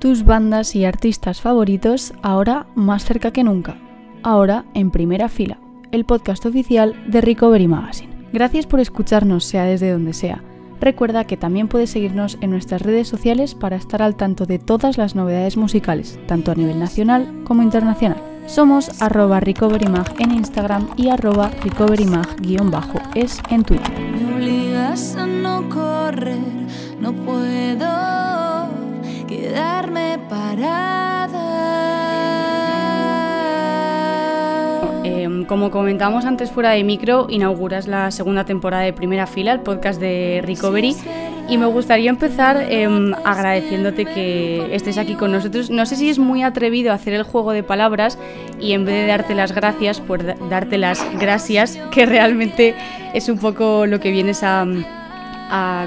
tus bandas y artistas favoritos ahora más cerca que nunca. Ahora en primera fila, el podcast oficial de Recovery Magazine. Gracias por escucharnos, sea desde donde sea. Recuerda que también puedes seguirnos en nuestras redes sociales para estar al tanto de todas las novedades musicales, tanto a nivel nacional como internacional. Somos arroba recoverymag en Instagram y arroba recoverymag-es en Twitter. Me obligas a no correr, no puedo como comentamos antes fuera de micro, inauguras la segunda temporada de Primera Fila, el podcast de Recovery. Y me gustaría empezar em, agradeciéndote que estés aquí con nosotros. No sé si es muy atrevido hacer el juego de palabras y en vez de darte las gracias, por darte las gracias, que realmente es un poco lo que vienes a,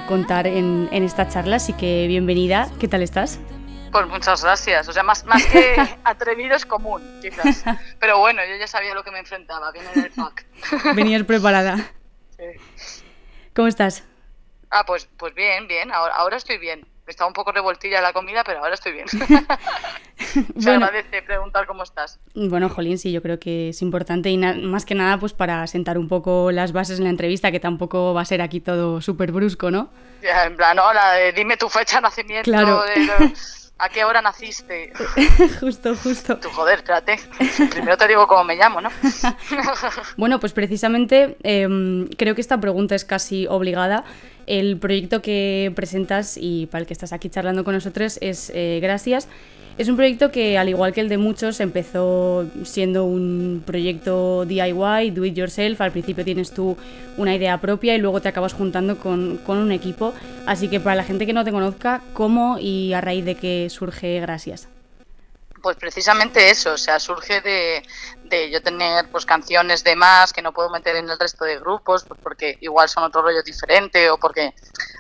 contar en esta charla. Así que bienvenida, ¿qué tal estás? Pues muchas gracias. O sea, más, más que atrevido es común, quizás. Pero bueno, yo ya sabía lo que me enfrentaba, viene en el pack. Venías preparada. Sí. ¿Cómo estás? Ah, pues, pues bien, bien. Ahora, ahora estoy bien. Estaba un poco revoltilla la comida, pero ahora estoy bien. Se Bueno. agradece preguntar cómo estás. Bueno, Jolín, sí, yo creo que es importante y más que nada pues para sentar un poco las bases en la entrevista, que tampoco va a ser aquí todo súper brusco, ¿no? Ya, en plan, hola, de dime tu fecha de nacimiento, Claro. de a qué hora naciste. justo, justo. Tú, joder, espérate. Primero te digo cómo me llamo, ¿no? Bueno, pues precisamente em, creo que esta pregunta es casi obligada. El proyecto que presentas y para el que estás aquí charlando con nosotros es eh, Gracias. Es un proyecto que, al igual que el de muchos, empezó siendo un proyecto DIY, do it yourself. Al principio tienes tú una idea propia y luego te acabas juntando con, con un equipo. Así que para la gente que no te conozca, ¿cómo y a raíz de qué surge Gracias? Pues precisamente eso, o sea, surge de, de yo tener pues canciones de más que no puedo meter en el resto de grupos, pues porque igual son otro rollo diferente o porque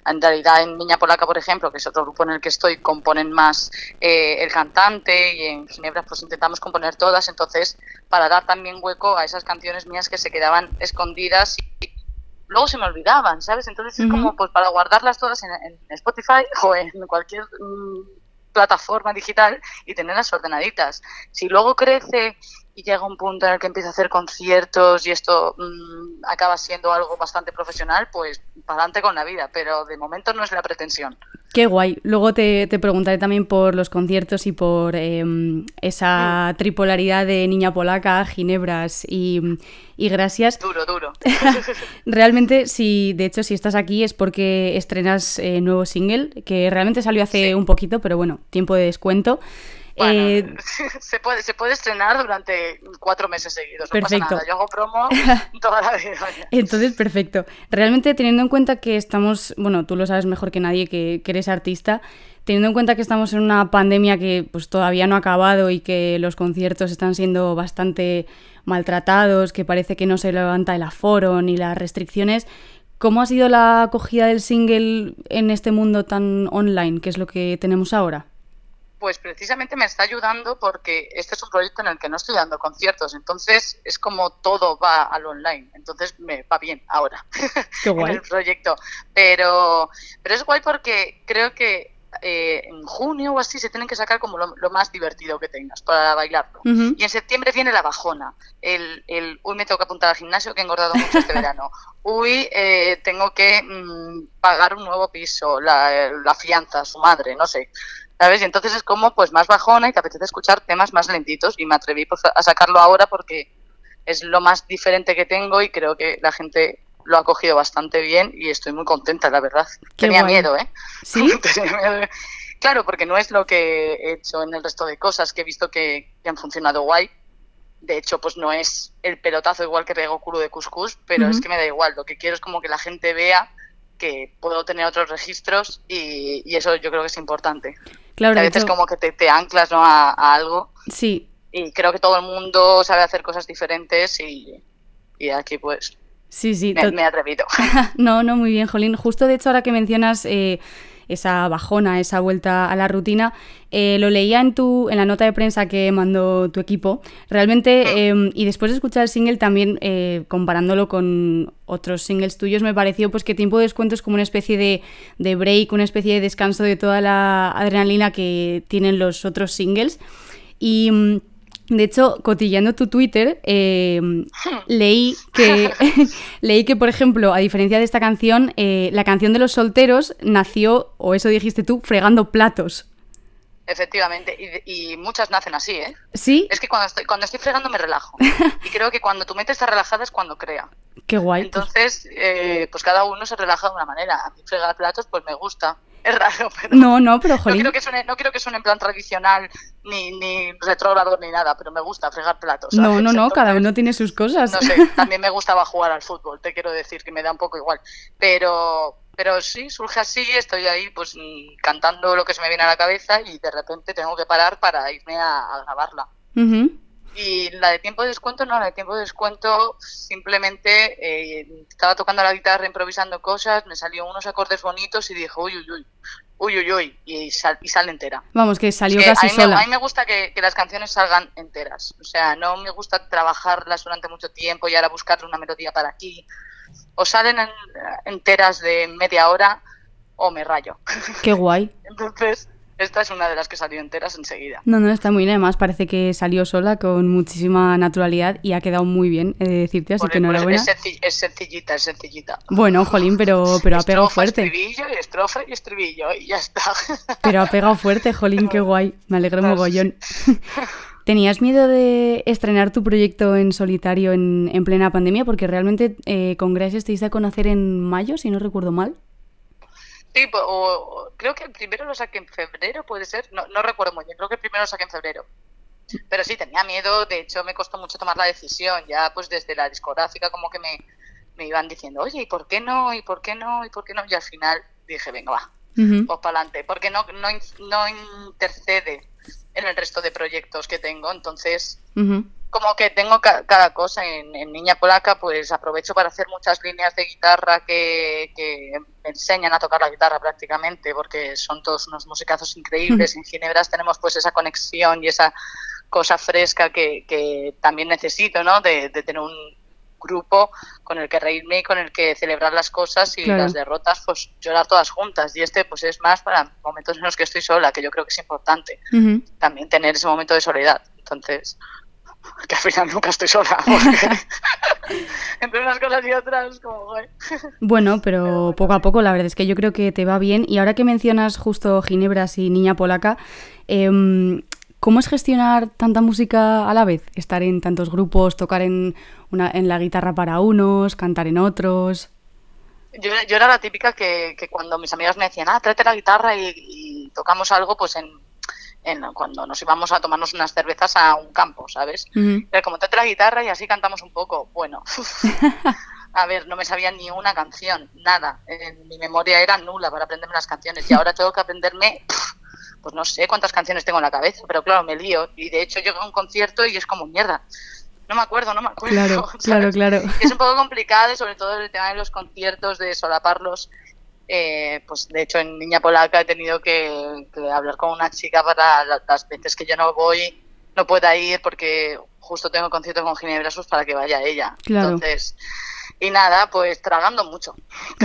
en realidad en Niña Polaca, por ejemplo, que es otro grupo en el que estoy, componen más eh, el cantante y en Ginebra pues intentamos componer todas, entonces para dar también hueco a esas canciones mías que se quedaban escondidas y luego se me olvidaban, ¿sabes? Entonces es como pues para guardarlas todas en, en Spotify o en cualquier mm, plataforma digital y tenerlas ordenaditas. Si luego crece y llega un punto en el que empieza a hacer conciertos y esto mm, acaba siendo algo bastante profesional, pues para adelante con la vida, pero de momento no es la pretensión. Qué guay. Luego te, te preguntaré también por los conciertos y por em, esa tripolaridad de Niña Polaca, Ginebras y, y Gracias. Duro, duro. Realmente, si de hecho, si estás aquí es porque estrenas eh, nuevo single, que realmente salió hace Sí. un poquito, pero bueno, tiempo de descuento. Bueno, Eh, se, puede, se puede estrenar durante cuatro meses seguidos, no Perfecto. pasa nada. Yo hago promo toda la vida. Entonces, perfecto. Realmente teniendo en cuenta que estamos, bueno, tú lo sabes mejor que nadie que, que eres artista, teniendo en cuenta que estamos en una pandemia que pues todavía no ha acabado y que los conciertos están siendo bastante maltratados, que parece que no se levanta el aforo ni las restricciones, ¿cómo ha sido la acogida del single en este mundo tan online, que es lo que tenemos ahora? Pues precisamente me está ayudando porque este es un proyecto en el que no estoy dando conciertos, entonces es como todo va al online, entonces me va bien ahora Qué en guay. el proyecto. Pero, pero es guay porque creo que eh, en junio o así se tienen que sacar como lo, lo más divertido que tengas para bailarlo. Y en septiembre viene la bajona. El, el uy, me tengo que apuntar al gimnasio que he engordado mucho este verano. Uy, eh, tengo que mm, pagar un nuevo piso, la, la fianza, su madre, no sé. ¿Sabes? Y entonces es como pues más bajona y te apetece escuchar temas más lentitos y me atreví pues, a sacarlo ahora porque es lo más diferente que tengo y creo que la gente lo ha cogido bastante bien y estoy muy contenta, la verdad. Qué Tenía guay. miedo, ¿eh? ¿Sí? Tenía miedo. Claro, porque no es lo que he hecho en el resto de cosas que he visto que, que han funcionado guay. De hecho, pues no es el pelotazo igual que pego culo de cuscús, pero es que me da igual. Lo que quiero es como que la gente vea que puedo tener otros registros y, y eso yo creo que es importante. Claro, a veces hecho, como que te, te anclas ¿no? a, a algo sí, y creo que todo el mundo sabe hacer cosas diferentes y, y aquí pues sí, sí. me, to- me he atrevido. No, no, muy bien, Jolín. Justo de hecho, ahora que mencionas eh, esa bajona, esa vuelta a la rutina. Eh, lo leía en, tu, en la nota de prensa que mandó tu equipo. Realmente, em, y después de escuchar el single también, eh, comparándolo con otros singles tuyos, me pareció pues que Tiempo de Descuento es como una especie de, de break, una especie de descanso de toda la adrenalina que tienen los otros singles. Y mm, de hecho, cotillando tu Twitter, eh, leí, que, leí que, por ejemplo, a diferencia de esta canción, eh, la canción de los solteros nació, o eso dijiste tú, fregando platos. Efectivamente, y, muchas nacen así, ¿eh? Sí. Es que cuando estoy, cuando estoy fregando me relajo. Y creo que cuando tu mente está relajada es cuando crea. Qué guay. Entonces, eh, pues cada uno se relaja de una manera. A mí fregar platos, pues me gusta. Es raro, pero. No, no, pero jolín. No quiero que suene, no quiero que suene en plan tradicional, ni, ni retrógrado, ni nada, pero me gusta fregar platos. No, no, no, cada uno tiene sus cosas. No sé, también me gustaba jugar al fútbol, te quiero decir que me da un poco igual. Pero, pero sí, surge así, estoy ahí pues cantando lo que se me viene a la cabeza y de repente tengo que parar para irme a, grabarla. Y la de tiempo de descuento, no, la de tiempo de descuento simplemente eh, estaba tocando la guitarra, improvisando cosas, me salió unos acordes bonitos y dije, uy, uy, uy, uy, uy, uy, y, y sale entera. Vamos, que salió casi a sola. a mí me gusta que, las canciones salgan enteras, o sea, no me gusta trabajarlas durante mucho tiempo y ahora buscarle una melodía para aquí. O salen enteras de media hora o me rayo. Qué guay. Entonces, esta es una de las que salió enteras enseguida. No, no, está muy bien. Además, parece que salió sola con muchísima naturalidad y ha quedado muy bien, he de decirte, así que enhorabuena. Es, es, sencillita, es sencillita. Bueno, jolín, pero, pero ha pegado fuerte. Estribillo y estrofe y estribillo y ya está. Pero ha pegado fuerte, jolín, qué guay. Me alegro mogollón. ¿Tenías miedo de estrenar tu proyecto en solitario en, en plena pandemia? Porque realmente eh, con Gracias te hice a conocer en mayo, si no recuerdo mal. Sí, o, creo que el primero lo saqué en febrero, puede ser. No, no recuerdo muy bien, creo que el primero lo saqué en febrero. Pero sí, tenía miedo, de hecho me costó mucho tomar la decisión, ya pues desde la discográfica como que me, me iban diciendo, oye, ¿y por qué no? ¿Y por qué no? ¿Y por qué no? Y al final dije, venga, va, pues para adelante, porque no, no, no intercede en el resto de proyectos que tengo, entonces como que tengo cada cosa. En, Niña Polaca, pues aprovecho para hacer muchas líneas de guitarra que, me enseñan a tocar la guitarra prácticamente, porque son todos unos musicazos increíbles. En Ginebras tenemos pues esa conexión y esa cosa fresca que, también necesito, ¿no? De, tener un grupo con el que reírme y con el que celebrar las cosas y las derrotas, pues llorar todas juntas. Y este, pues es más para momentos en los que estoy sola, que yo creo que es importante también tener ese momento de soledad. Entonces, que al final nunca estoy sola. entre unas cosas y otras, como, Bueno, pero poco a poco, la verdad es que yo creo que te va bien. Y ahora que mencionas justo Ginebras y Niña Polaca, em, ¿cómo es gestionar tanta música a la vez? Estar en tantos grupos, tocar en, una, en la guitarra para unos, cantar en otros. Yo, yo era la típica que, que, cuando mis amigas me decían, ah, tráete la guitarra y tocamos algo, pues en cuando nos íbamos a tomarnos unas cervezas a un campo, ¿sabes? Pero como te la guitarra y así cantamos un poco. Bueno, a ver, no me sabía ni una canción, nada. mi memoria era nula para aprenderme las canciones y ahora tengo que aprenderme, pues no sé cuántas canciones tengo en la cabeza, pero claro, me lío. Y de hecho llego a un concierto y es como mierda. No me acuerdo, no me acuerdo. Claro, claro, claro. Es un poco complicado, sobre todo el tema de los conciertos, de solaparlos eh, pues de hecho en Niña Polaca he tenido que, hablar con una chica para las veces que yo no voy, no pueda ir porque justo tengo concierto con Ginebra para que vaya ella. Entonces, y nada, pues tragando mucho.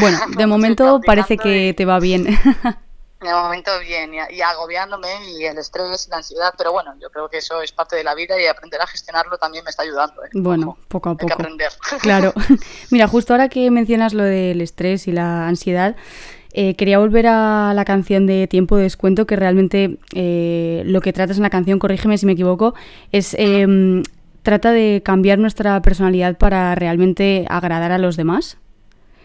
Bueno, de momento parece que te va bien. de momento bien, y, agobiándome y el estrés y la ansiedad, pero bueno, yo creo que eso es parte de la vida y aprender a gestionarlo también me está ayudando. ¿eh? Bueno, poco a poco. Hay que aprender. Claro. Mira, justo ahora que mencionas lo del estrés y la ansiedad, eh, quería volver a la canción de Tiempo de Descuento, que realmente eh, lo que tratas en la canción, corrígeme si me equivoco, es em, trata de cambiar nuestra personalidad para realmente agradar a los demás.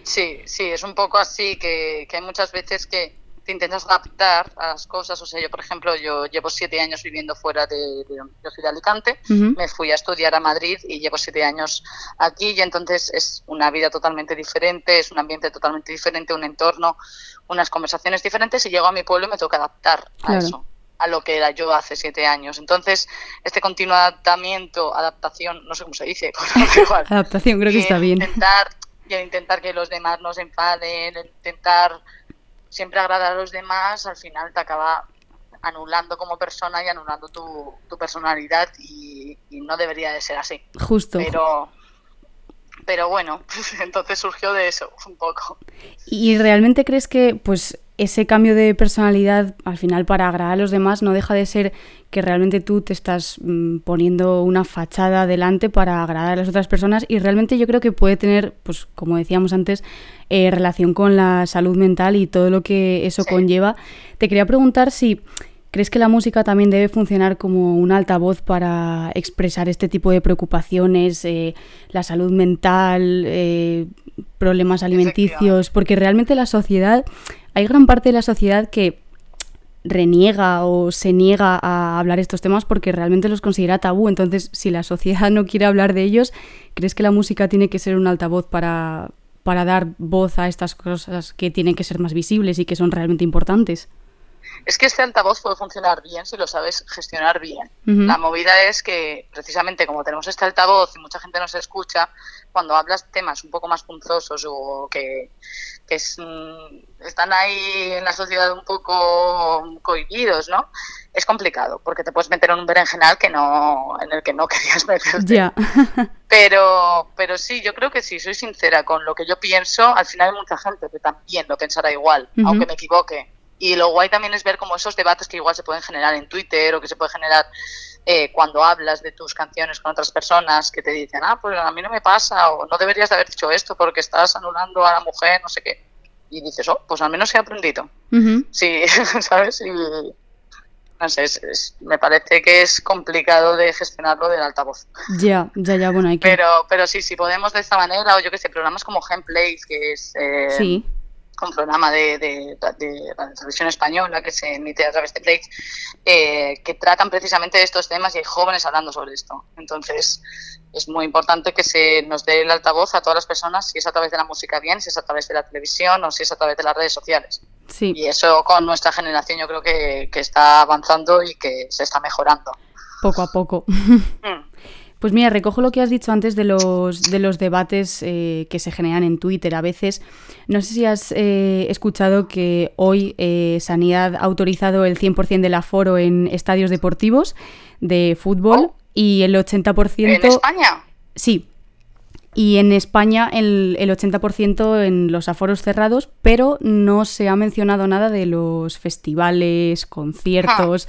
Sí, sí, es un poco así, que, que hay muchas veces que te intentas adaptar a las cosas. O sea, yo, por ejemplo, yo llevo siete años viviendo fuera de, de, de Alicante, me fui a estudiar a Madrid y llevo siete años aquí y entonces es una vida totalmente diferente, es un ambiente totalmente diferente, un entorno, unas conversaciones diferentes y llego a mi pueblo y me toca adaptar a eso a lo que era yo hace siete años. Entonces, este continuo adaptamiento, adaptación, no sé cómo se dice, igual. Adaptación, creo que está bien. Intentar, y intentar que los demás no se enfaden, intentar siempre agradar a los demás al final te acaba anulando como persona y anulando tu, tu personalidad y, y no debería de ser así. Justo. Pero, pero bueno, entonces surgió de eso un poco. ¿Y realmente crees que pues ese cambio de personalidad al final para agradar a los demás no deja de ser que realmente tú te estás mm, poniendo una fachada delante para agradar a las otras personas y realmente yo creo que puede tener, pues como decíamos antes, eh, relación con la salud mental y todo lo que eso Sí. conlleva. Te quería preguntar si crees que la música también debe funcionar como un altavoz para expresar este tipo de preocupaciones, eh, la salud mental, eh, problemas alimenticios, porque realmente la sociedad, hay gran parte de la sociedad que reniega o se niega a hablar estos temas porque realmente los considera tabú. Entonces, si la sociedad no quiere hablar de ellos, ¿crees que la música tiene que ser un altavoz para, para dar voz a estas cosas que tienen que ser más visibles y que son realmente importantes? Es que este altavoz puede funcionar bien si lo sabes gestionar bien. La movida es que precisamente como tenemos este altavoz y mucha gente nos escucha, cuando hablas temas un poco más punzosos o que, que es, mm, están ahí en la sociedad un poco cohibidos, ¿no? Es complicado porque te puedes meter en un berenjenal que no, en el que no querías meterte. Pero, pero sí, yo creo que si soy sincera con lo que yo pienso, al final hay mucha gente que también lo pensará igual, aunque me equivoque. Y lo guay también es ver como esos debates que igual se pueden generar en Twitter o que se puede generar eh, cuando hablas de tus canciones con otras personas que te dicen, ah, pues a mí no me pasa o no deberías de haber dicho esto porque estás anulando a la mujer, no sé qué. Y dices, oh, pues al menos he aprendido. Sí, ¿sabes? Y no sé, es- es- me parece que es complicado de gestionarlo del altavoz. Ya, ya, ya, bueno, hay que... Pero, pero sí, si podemos de esta manera, o yo que sé, programas como Gameplay, que es eh, Sí, un programa de, de, de la televisión española que se emite a través de Play, eh, que tratan precisamente de estos temas y hay jóvenes hablando sobre esto. Entonces, es muy importante que se nos dé el altavoz a todas las personas, si es a través de la música bien, si es a través de la televisión o si es a través de las redes sociales. sí. Y eso con nuestra generación yo creo que, que está avanzando y que se está mejorando. Poco a poco. Mm. Pues mira, recojo lo que has dicho antes de los, de los debates eh, que se generan en Twitter a veces. No sé si has eh, escuchado que hoy eh, Sanidad ha autorizado el 100% del aforo en estadios deportivos de fútbol Oh. y el 80%... ¿En España? Sí. Y en España el, el 80% en los aforos cerrados, pero no se ha mencionado nada de los festivales, conciertos.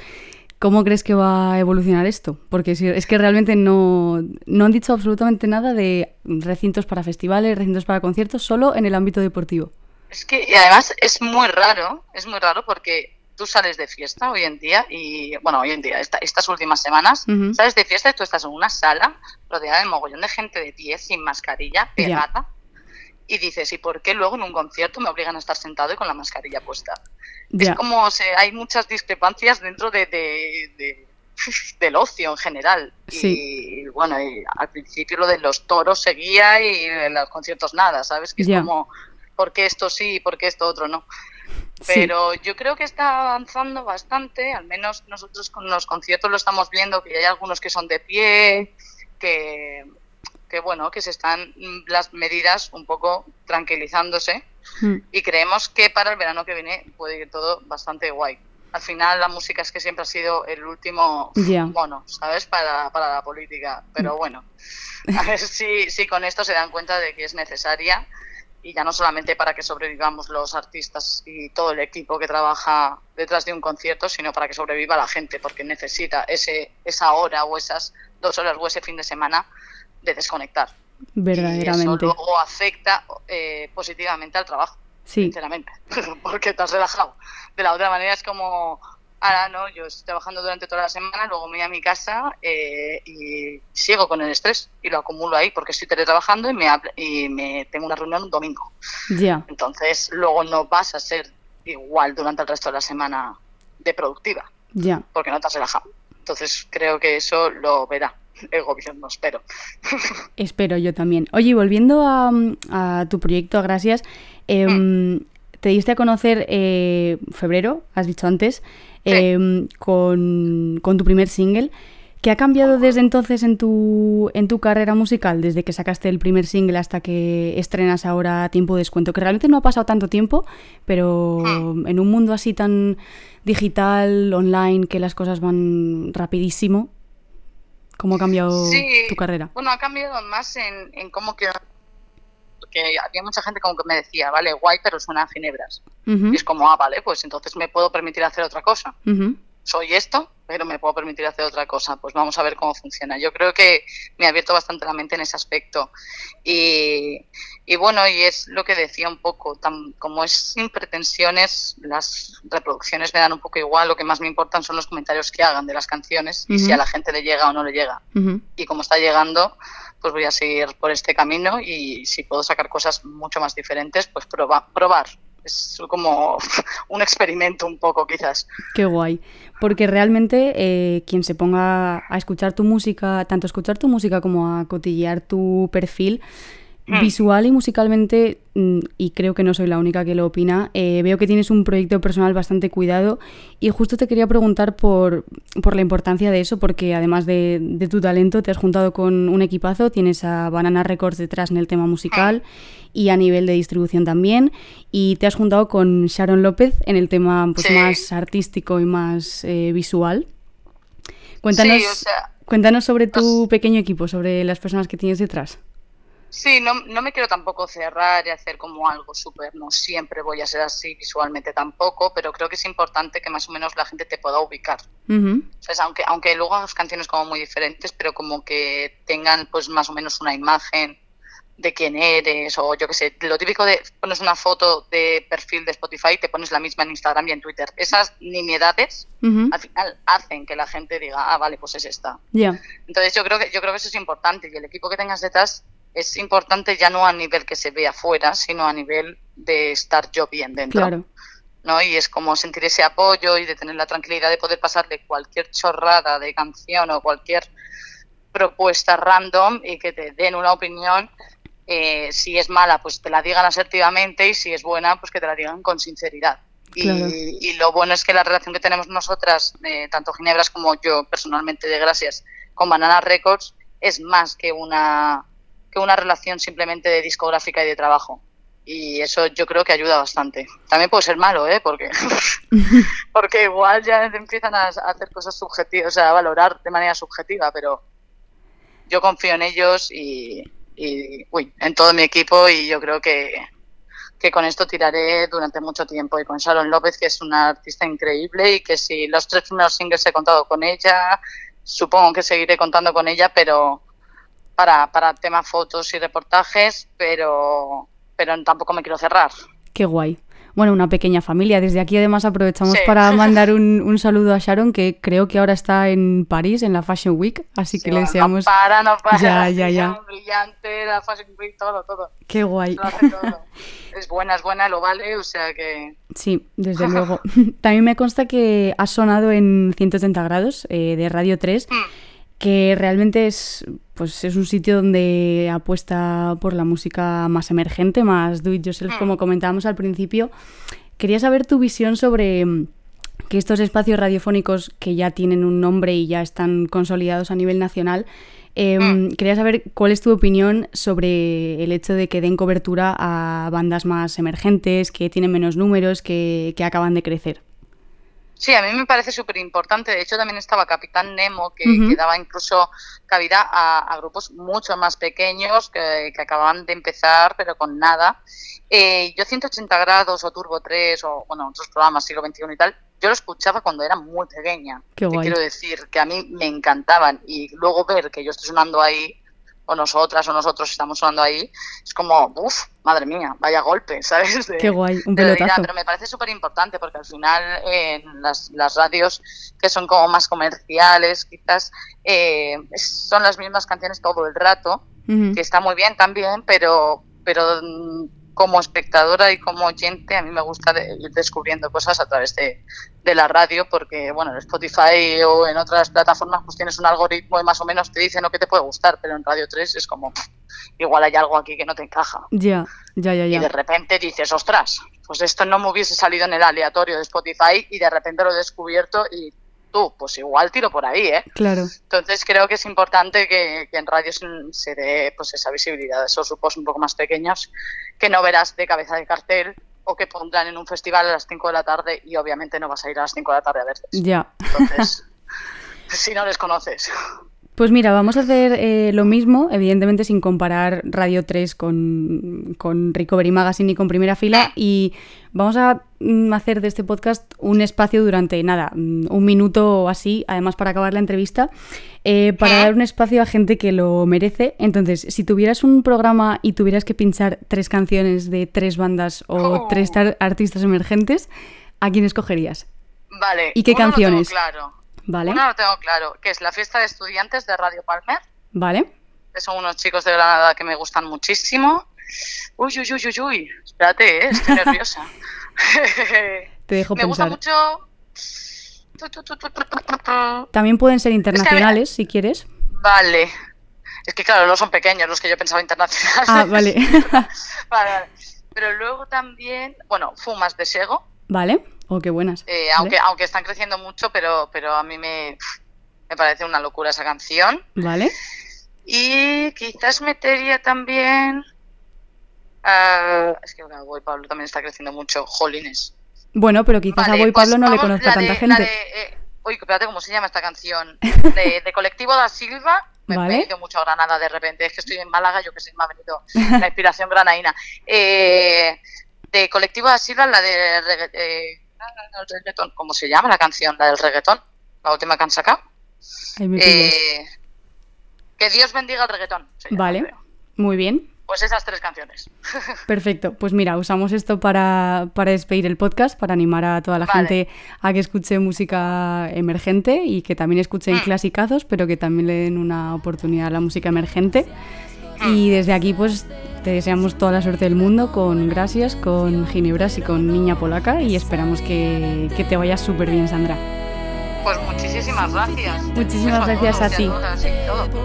¿Cómo crees que va a evolucionar esto? Porque si- es que realmente no, no han dicho absolutamente nada de recintos para festivales, recintos para conciertos, solo en el ámbito deportivo. Es que y además es muy raro, es muy raro porque tú sales de fiesta hoy en día y, bueno, hoy en día, esta- estas últimas semanas, sales de fiesta y tú estás en una sala rodeada de mogollón de gente de pie, sin mascarilla, pegada, y dices, ¿y por qué luego en un concierto me obligan a estar sentado y con la mascarilla puesta? Es como se, hay muchas discrepancias dentro de, de- de- del ocio en general. Sí. Y bueno, y al principio lo de los toros seguía y en los conciertos nada, ¿sabes? Que es como, ¿por qué esto sí y por qué esto otro no? sí, Pero yo creo que está avanzando bastante, al menos nosotros con los conciertos lo estamos viendo, que hay algunos que son de pie, que, que bueno, que se están mm, las medidas un poco tranquilizándose Mm, y creemos que para el verano que viene puede ir todo bastante guay. Al final la música es que siempre ha sido el último mono, ¿sabes? Para, para la política. Pero bueno, a ver si, si con esto se dan cuenta de que es necesaria y ya no solamente para que sobrevivamos los artistas y todo el equipo que trabaja detrás de un concierto, sino para que sobreviva la gente, porque necesita ese, esa hora o esas dos horas o ese fin de semana de desconectar. Y eso verdaderamente. luego afecta eh, positivamente al trabajo Sí, sinceramente, porque te has relajado. De la otra manera es como, ahora no, yo estoy trabajando durante toda la semana, luego me voy a mi casa eh, y sigo con el estrés y lo acumulo ahí porque estoy teletrabajando y me, y me tengo una reunión un domingo. ya. Entonces luego no vas a ser igual durante el resto de la semana de productiva Ya, porque no te has relajado. Entonces creo que eso lo verá el gobierno, espero. espero yo también. Oye, volviendo a, a tu proyecto, Gracias, em, te diste a conocer eh, febrero, has dicho antes, Sí. em, con, con tu primer single. ¿Qué ha cambiado desde entonces en tu, en tu carrera musical, desde que sacaste el primer single hasta que estrenas ahora Tiempo de Descuento? Que realmente no ha pasado tanto tiempo, pero Hmm. en un mundo así tan digital, online, que las cosas van rapidísimo, ¿cómo ha cambiado Sí, tu carrera? Bueno, ha cambiado más en, en cómo quiero... Porque había mucha gente como que me decía, vale, guay, pero suena a ginebras. Y es como, ah, vale, pues entonces me puedo permitir hacer otra cosa. Soy esto, pero me puedo permitir hacer otra cosa. Pues vamos a ver cómo funciona. Yo creo que me ha abierto bastante la mente en ese aspecto. Y, y bueno, y es lo que decía un poco, tan, como es sin pretensiones, las reproducciones me dan un poco igual. Lo que más me importan son los comentarios que hagan de las canciones y si a la gente le llega o no le llega ujú. y como está llegando, pues voy a seguir por este camino y si puedo sacar cosas mucho más diferentes, pues proba- probar. Es como un experimento un poco quizás. Qué guay. Porque realmente eh, quien se ponga a escuchar tu música, tanto escuchar tu música como a cotillear tu perfil. Visual y musicalmente, mm, y creo que no soy la única que lo opina, eh, veo que tienes un proyecto personal bastante cuidado y justo te quería preguntar por, por la importancia de eso, porque además de, de tu talento te has juntado con un equipazo, tienes a Banana Records detrás en el tema musical y a nivel de distribución también, y te has juntado con Sharon López en el tema pues, Sí. más artístico y más eh, visual. Cuéntanos, Sí, o sea, cuéntanos sobre tu pequeño equipo, sobre las personas que tienes detrás. Sí, no, no me quiero tampoco cerrar y hacer como algo súper, no siempre voy a ser así visualmente tampoco, pero creo que es importante que más o menos la gente te pueda ubicar. ¿Sabes? Aunque, aunque luego hagas canciones como muy diferentes, pero como que tengan pues más o menos una imagen de quién eres o yo qué sé, lo típico de pones una foto de perfil de Spotify y te pones la misma en Instagram y en Twitter. Esas nimiedades al final hacen que la gente diga, ah, vale, pues es esta. Ya, Entonces yo creo que yo creo que eso es importante y el equipo que tengas detrás es importante ya no a nivel que se ve afuera, sino a nivel de estar yo bien dentro. claro. ¿no? Y es como sentir ese apoyo y de tener la tranquilidad de poder pasarle cualquier chorrada de canción o cualquier propuesta random y que te den una opinión. eh, si es mala, pues te la digan asertivamente y si es buena, pues que te la digan con sinceridad. Y lo bueno es que la relación que tenemos nosotras, eh, tanto Ginebras como yo personalmente de Gracias, con Banana Records, es más que una, que una relación simplemente de discográfica y de trabajo. Y eso yo creo que ayuda bastante. También puede ser malo, ¿eh? Porque, porque igual ya empiezan a, hacer cosas subjetivas, o sea, a valorar de manera subjetiva, pero yo confío en ellos y, y, uy, en todo mi equipo y yo creo que, que con esto tiraré durante mucho tiempo. Y con Sharon López, que es una artista increíble y que si los tres primeros singles he contado con ella, supongo que seguiré contando con ella, pero para, para temas fotos y reportajes, pero, pero tampoco me quiero cerrar. Qué guay. Bueno, una pequeña familia. Desde aquí además aprovechamos Sí. para mandar un, un saludo a Sharon, que creo que ahora está en París, en la Fashion Week, así que le no deseamos... para, no para. Ya, ya, ya. Brillante, la Fashion Week, todo, todo. Qué guay. Lo hace todo. es buena, es buena, lo vale, o sea que... Sí, desde luego. También me consta que has sonado en 180 grados eh, de Radio 3, Mm. Que realmente es, pues, es un sitio donde apuesta por la música más emergente, más do it yourself, Mm. como comentábamos al principio. Quería saber tu visión sobre mm, que estos espacios radiofónicos que ya tienen un nombre y ya están consolidados a nivel nacional, eh, Mm. quería saber cuál es tu opinión sobre el hecho de que den cobertura a bandas más emergentes, que tienen menos números, que, que acaban de crecer. Sí, a mí me parece súper importante. De hecho, también estaba Capitán Nemo, que, daba incluso cabida a, a grupos mucho más pequeños que, que acababan de empezar, pero con nada. Eh, yo 180 grados o Turbo 3 o bueno otros programas siglo XXI y tal, yo lo escuchaba cuando era muy pequeña. Qué Te guay. quiero decir que a mí me encantaban y luego ver que yo estoy sonando ahí o nosotras o nosotros estamos sonando ahí, es como, uff, madre mía, vaya golpe, ¿sabes? De- Qué guay, un pelotazo. pero me parece súper importante porque al final eh, las, las radios que son como más comerciales, quizás eh, son las mismas canciones todo el rato, que está muy bien también, pero, pero mm, como espectadora y como oyente a mí me gusta de- ir descubriendo cosas a través de, de la radio porque, bueno, en Spotify o en otras plataformas pues tienes un algoritmo y más o menos te dicen lo que te puede gustar, pero en Radio 3 es como, igual hay algo aquí que no te encaja. Ya, ya, ya, Y de ya. repente dices, ostras, pues esto no me hubiese salido en el aleatorio de Spotify y de repente lo he descubierto y tú, pues igual tiro por ahí, ¿eh? Claro. Entonces creo que es importante que, que en radio se, dé pues esa visibilidad esos grupos un poco más pequeños que no verás de cabeza de cartel o que pondrán en un festival a las 5 de la tarde y obviamente no vas a ir a las 5 de la tarde a verles. Ya. Entonces, si no les conoces. Pues mira, vamos a hacer eh, lo mismo, evidentemente sin comparar Radio 3 con, con Recovery Magazine y con Primera Fila. Y vamos a mm, hacer de este podcast un espacio durante, nada, mm, un minuto o así, además para acabar la entrevista, eh, para dar un espacio a gente que lo merece. Entonces, si tuvieras un programa y tuvieras que pinchar tres canciones de tres bandas o Oh. tres artistas emergentes, ¿a quién escogerías? Vale. ¿Y qué canciones? claro. ¿Vale? Lo tengo claro, que es la fiesta de estudiantes de Radio Palmer. ¿Vale? que son unos chicos de Granada que me gustan muchísimo. Uy, uy, uy, uy, uy. Espérate, ¿eh? estoy nerviosa. Te dejo me gusta pensar. mucho. También pueden ser internacionales, si quieres. Vale. Es que claro, no son pequeños los que yo pensaba internacionales. Ah, vale. Vale, vale. Pero luego también, bueno, Fumas de Sego, vale. Oh, qué buenas. eh, Vale. aunque, aunque están creciendo mucho, pero, pero a mí me, me parece una locura esa canción. Vale. Y quizás metería también. ah, es que ahora Boy Pablo también está creciendo mucho. Jolines. Bueno, pero quizás Vale, a Boy pues Pablo no le conozca tanta de- gente. de, eh, uy, espérate, ¿cómo se llama esta canción? De, de Colectivo da Silva. Me, me Vale. he ido mucho a Granada de repente. Es que estoy en Málaga, yo que sé, me ha venido la inspiración granaína. Eh, de Colectivo da Silva, la de el reggaetón. ¿Cómo se llama la canción? La del reggaetón. La última que han sacado. Eh, que Dios bendiga el reggaetón. llama, vale. creo. Muy bien. Pues esas tres canciones. Perfecto. Pues mira, usamos esto para, para despedir el podcast, para animar a toda la Vale. gente a que escuche música emergente y que también escuchen Mm. clasicazos, pero que también le den una oportunidad a la música emergente. Mm. Y desde aquí, pues te deseamos toda la suerte del mundo con Gracias, con Ginebras y con Niña Polaca y esperamos que, que te vaya súper bien, Sandra. Pues muchísimas gracias. Muchísimas gracias a ti.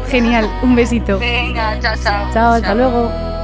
Genial, un besito. Venga, chao, chao. Chao, hasta luego.